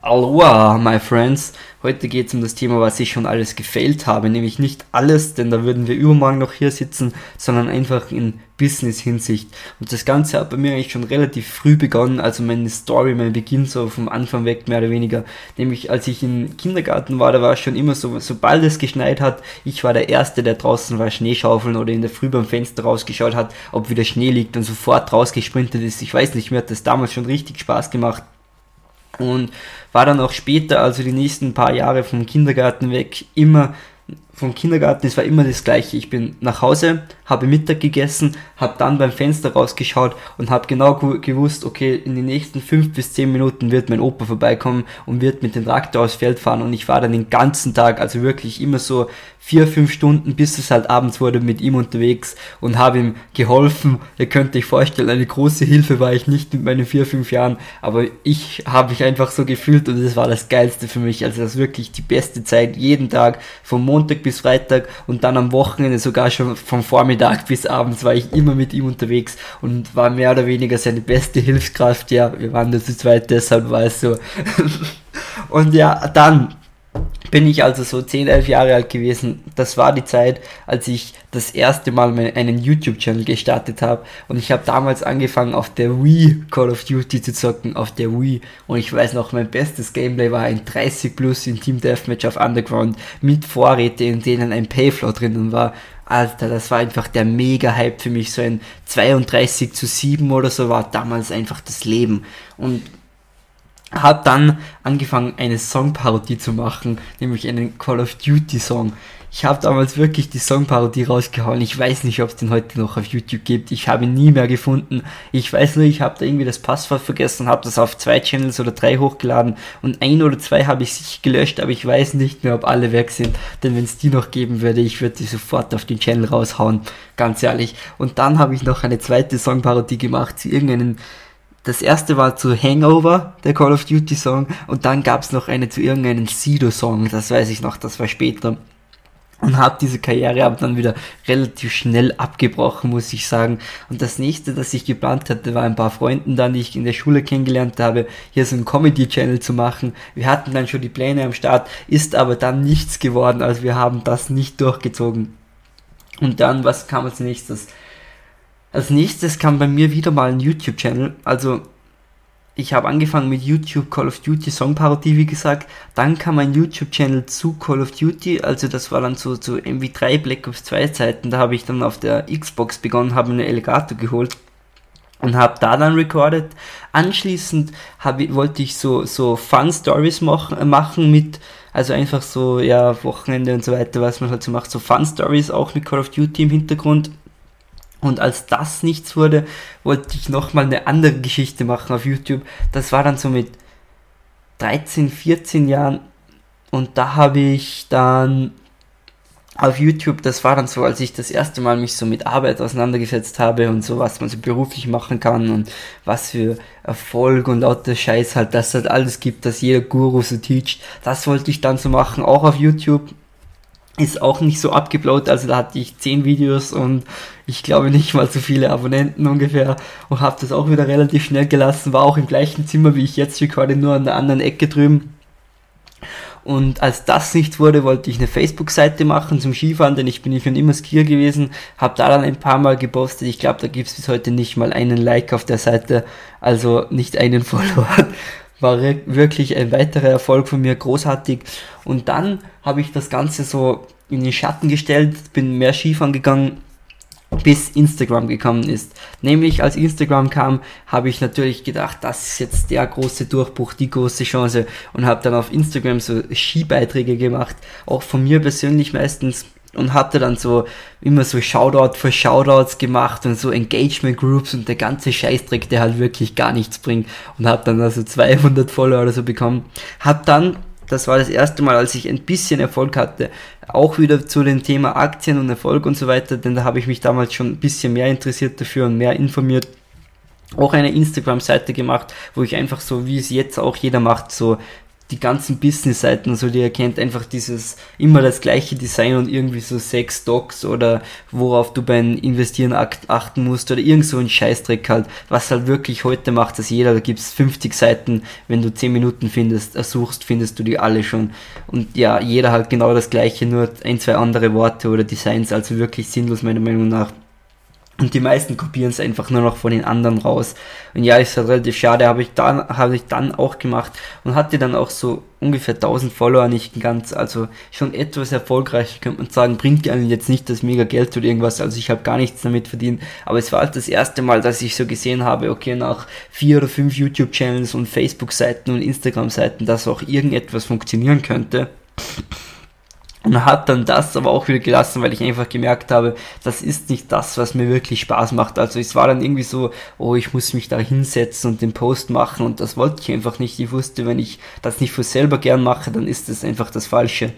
Aloha, my friends. Heute geht es um das Thema, was ich schon alles gefällt habe. Nämlich nicht alles, denn da würden wir übermorgen noch hier sitzen, sondern einfach in Business-Hinsicht. Und das Ganze hat bei mir eigentlich schon relativ früh begonnen, also meine Story, mein Beginn so vom Anfang weg, mehr oder weniger. Nämlich als ich im Kindergarten war, da war es schon immer so, sobald es geschneit hat, ich war der Erste, der draußen war Schneeschaufeln oder in der Früh beim Fenster rausgeschaut hat, ob wieder Schnee liegt und sofort rausgesprintet ist. Ich weiß nicht, mir hat das damals schon richtig Spaß gemacht und war dann auch später, also die nächsten paar Jahre vom Kindergarten weg, immer vom Kindergarten, es war immer das gleiche. Ich bin nach Hause, habe Mittag gegessen, habe dann beim Fenster rausgeschaut und habe genau gewusst, okay, in den nächsten fünf bis zehn Minuten wird mein Opa vorbeikommen und wird mit dem Traktor aufs Feld fahren und ich war dann den ganzen Tag, also wirklich immer so vier, fünf Stunden, bis es halt abends wurde, mit ihm unterwegs und habe ihm geholfen. Ihr könnt euch vorstellen, eine große Hilfe war ich nicht mit meinen vier, fünf Jahren, aber ich habe mich einfach so gefühlt und es war das Geilste für mich. Also das wirklich die beste Zeit, jeden Tag, vom Montag bis Freitag und dann am Wochenende sogar schon vom Vormittag bis abends war ich immer mit ihm unterwegs und war mehr oder weniger seine beste Hilfskraft. Ja, wir waren da zu zweit, deshalb war es so. und ja, dann bin ich also so 10, 11 Jahre alt gewesen. Das war die Zeit, als ich das erste Mal einen YouTube-Channel gestartet habe. Und ich habe damals angefangen, auf der Wii Call of Duty zu zocken, auf der Wii. Und ich weiß noch, mein bestes Gameplay war ein 30 Plus in Team Deathmatch auf Underground mit Vorräte, in denen ein Payflow drinnen war. Alter, das war einfach der Mega-Hype für mich. So ein 32 zu 7 oder so war damals einfach das Leben. Und habe dann angefangen, eine Songparodie zu machen, nämlich einen Call of Duty Song. Ich habe damals wirklich die Songparodie rausgehauen. Ich weiß nicht, ob es den heute noch auf YouTube gibt. Ich habe ihn nie mehr gefunden. Ich weiß nur, ich habe da irgendwie das Passwort vergessen, habe das auf zwei Channels oder drei hochgeladen und ein oder zwei habe ich sich gelöscht, aber ich weiß nicht mehr, ob alle weg sind. Denn wenn es die noch geben würde, ich würde die sofort auf den Channel raushauen. Ganz ehrlich. Und dann habe ich noch eine zweite Songparodie gemacht zu irgendeinem das erste war zu Hangover, der Call of Duty Song, und dann gab es noch eine zu irgendeinem Sido-Song, das weiß ich noch, das war später. Und habe diese Karriere aber dann wieder relativ schnell abgebrochen, muss ich sagen. Und das nächste, das ich geplant hatte, war ein paar Freunden dann, die ich in der Schule kennengelernt habe, hier so einen Comedy-Channel zu machen. Wir hatten dann schon die Pläne am Start, ist aber dann nichts geworden, also wir haben das nicht durchgezogen. Und dann, was kam als nächstes? Als nächstes kam bei mir wieder mal ein YouTube-Channel. Also ich habe angefangen mit YouTube Call of Duty Song Parodie, wie gesagt. Dann kam ein YouTube-Channel zu Call of Duty. Also das war dann so zu so MV3 Black Ops 2 Zeiten. Da habe ich dann auf der Xbox begonnen, habe einen Alligator geholt und habe da dann recorded. Anschließend hab, wollte ich so, so Fun Stories machen, machen mit, also einfach so, ja, Wochenende und so weiter, was man halt so macht, so Fun Stories auch mit Call of Duty im Hintergrund. Und als das nichts wurde, wollte ich nochmal eine andere Geschichte machen auf YouTube. Das war dann so mit 13, 14 Jahren. Und da habe ich dann auf YouTube, das war dann so, als ich das erste Mal mich so mit Arbeit auseinandergesetzt habe und so, was man so beruflich machen kann und was für Erfolg und lauter Scheiß halt, das halt alles gibt, dass jeder Guru so teacht. Das wollte ich dann so machen, auch auf YouTube ist auch nicht so abgeblaut, also da hatte ich 10 Videos und ich glaube nicht mal so viele Abonnenten ungefähr und habe das auch wieder relativ schnell gelassen, war auch im gleichen Zimmer wie ich jetzt recorde, nur an der anderen Ecke drüben. Und als das nichts wurde, wollte ich eine Facebook-Seite machen zum Skifahren, denn ich bin schon immer Skier gewesen, habe da dann ein paar Mal gepostet. Ich glaube, da gibt es bis heute nicht mal einen Like auf der Seite, also nicht einen Follower war wirklich ein weiterer Erfolg von mir, großartig. Und dann habe ich das Ganze so in den Schatten gestellt, bin mehr Skifahren gegangen, bis Instagram gekommen ist. Nämlich als Instagram kam, habe ich natürlich gedacht, das ist jetzt der große Durchbruch, die große Chance und habe dann auf Instagram so Skibeiträge gemacht, auch von mir persönlich meistens und hatte dann so immer so Shoutout für Shoutouts gemacht und so Engagement Groups und der ganze Scheißdreck, der halt wirklich gar nichts bringt und habe dann also 200 Follower oder so bekommen. Hab dann, das war das erste Mal, als ich ein bisschen Erfolg hatte, auch wieder zu dem Thema Aktien und Erfolg und so weiter, denn da habe ich mich damals schon ein bisschen mehr interessiert dafür und mehr informiert auch eine Instagram-Seite gemacht, wo ich einfach so, wie es jetzt auch jeder macht, so die ganzen Business-Seiten, so die erkennt einfach dieses immer das gleiche Design und irgendwie so sechs Docs oder worauf du beim Investieren achten musst oder irgend so ein Scheißdreck halt, was halt wirklich heute macht, dass jeder, da gibt's 50 Seiten, wenn du 10 Minuten findest, ersuchst, findest du die alle schon. Und ja, jeder halt genau das gleiche, nur ein, zwei andere Worte oder Designs, also wirklich sinnlos meiner Meinung nach. Und die meisten kopieren es einfach nur noch von den anderen raus. Und ja, ist halt relativ schade, habe ich dann, habe ich dann auch gemacht und hatte dann auch so ungefähr 1000 Follower, nicht ganz, also schon etwas erfolgreich, könnte man sagen, bringt ja jetzt nicht das mega Geld oder irgendwas, also ich habe gar nichts damit verdient, aber es war halt das erste Mal, dass ich so gesehen habe, okay, nach vier oder fünf YouTube-Channels und Facebook-Seiten und Instagram-Seiten, dass auch irgendetwas funktionieren könnte und hat dann das aber auch wieder gelassen, weil ich einfach gemerkt habe, das ist nicht das, was mir wirklich Spaß macht. Also es war dann irgendwie so, oh, ich muss mich da hinsetzen und den Post machen und das wollte ich einfach nicht. Ich wusste, wenn ich das nicht für selber gern mache, dann ist das einfach das Falsche.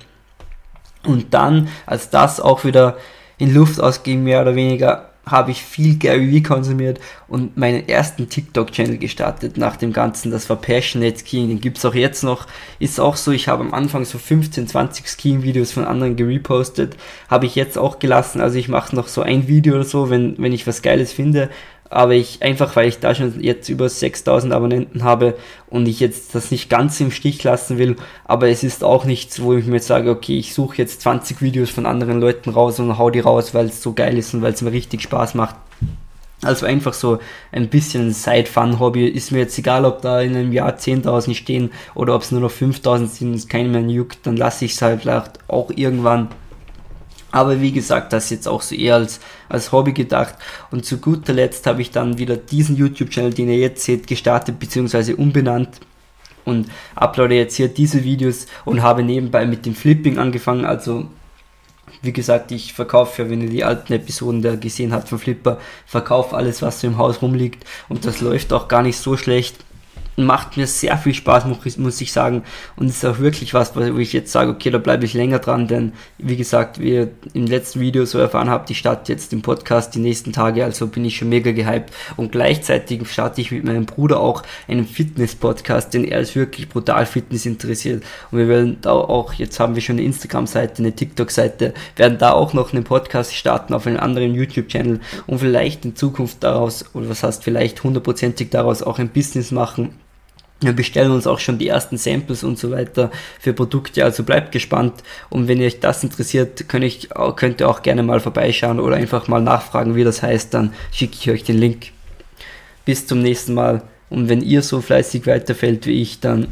Und dann, als das auch wieder in Luft ausging, mehr oder weniger, habe ich viel Gary Vee konsumiert und meinen ersten TikTok-Channel gestartet nach dem Ganzen. Das war Passionate Skiing, den gibt es auch jetzt noch. Ist auch so, ich habe am Anfang so 15, 20 Skiing-Videos von anderen gerepostet. Habe ich jetzt auch gelassen. Also ich mache noch so ein Video oder so, wenn, wenn ich was Geiles finde aber ich einfach, weil ich da schon jetzt über 6000 Abonnenten habe und ich jetzt das nicht ganz im Stich lassen will, aber es ist auch nichts, wo ich mir sage, okay, ich suche jetzt 20 Videos von anderen Leuten raus und hau die raus, weil es so geil ist und weil es mir richtig Spaß macht. Also einfach so ein bisschen Side-Fun-Hobby. Ist mir jetzt egal, ob da in einem Jahr 10.000 stehen oder ob es nur noch 5.000 sind, es keinen mehr juckt, dann lasse ich es halt auch irgendwann aber wie gesagt, das ist jetzt auch so eher als, als Hobby gedacht. Und zu guter Letzt habe ich dann wieder diesen YouTube-Channel, den ihr jetzt seht, gestartet bzw. umbenannt und uploade jetzt hier diese Videos und habe nebenbei mit dem Flipping angefangen. Also wie gesagt, ich verkaufe ja, wenn ihr die alten Episoden da gesehen habt von Flipper, verkaufe alles, was so im Haus rumliegt und das läuft auch gar nicht so schlecht macht mir sehr viel Spaß, muss ich sagen. Und ist auch wirklich was, wo ich jetzt sage, okay, da bleibe ich länger dran, denn wie gesagt, wie ihr im letzten Video so erfahren habt, ich starte jetzt den Podcast die nächsten Tage, also bin ich schon mega gehypt. Und gleichzeitig starte ich mit meinem Bruder auch einen Fitness-Podcast, denn er ist wirklich brutal Fitness interessiert. Und wir werden da auch, jetzt haben wir schon eine Instagram-Seite, eine TikTok-Seite, werden da auch noch einen Podcast starten auf einem anderen YouTube-Channel und vielleicht in Zukunft daraus, oder was heißt vielleicht hundertprozentig daraus auch ein Business machen wir bestellen uns auch schon die ersten Samples und so weiter für Produkte, also bleibt gespannt. Und wenn euch das interessiert, könnt, ich, könnt ihr auch gerne mal vorbeischauen oder einfach mal nachfragen, wie das heißt, dann schicke ich euch den Link. Bis zum nächsten Mal. Und wenn ihr so fleißig weiterfällt wie ich, dann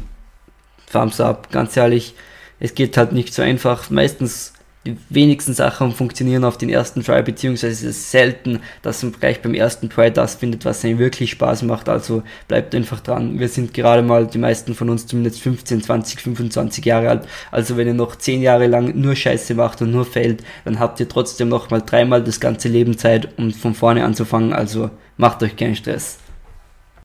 Thumbs up. Ganz ehrlich, es geht halt nicht so einfach. Meistens die wenigsten Sachen funktionieren auf den ersten Try, beziehungsweise es ist selten, dass man gleich beim ersten Try das findet, was einem wirklich Spaß macht. Also bleibt einfach dran. Wir sind gerade mal, die meisten von uns zumindest 15, 20, 25 Jahre alt. Also wenn ihr noch 10 Jahre lang nur Scheiße macht und nur fällt, dann habt ihr trotzdem noch mal dreimal das ganze Leben Zeit, um von vorne anzufangen. Also macht euch keinen Stress.